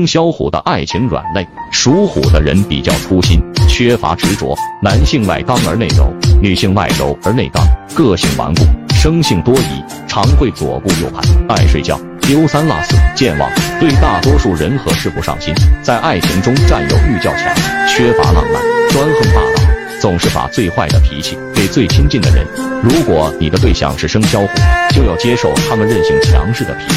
生肖虎的爱情软肋属虎的人比较粗心缺乏执着男性外刚而内柔女性外柔而内刚个性顽固生性多疑常会左顾右盼爱睡觉丢三落四健忘对大多数人和事不上心在爱情中占有欲较强缺乏浪漫专横霸道总是把最坏的脾气给最亲近的人如果你的对象是生肖虎就要接受他们任性强势的脾气。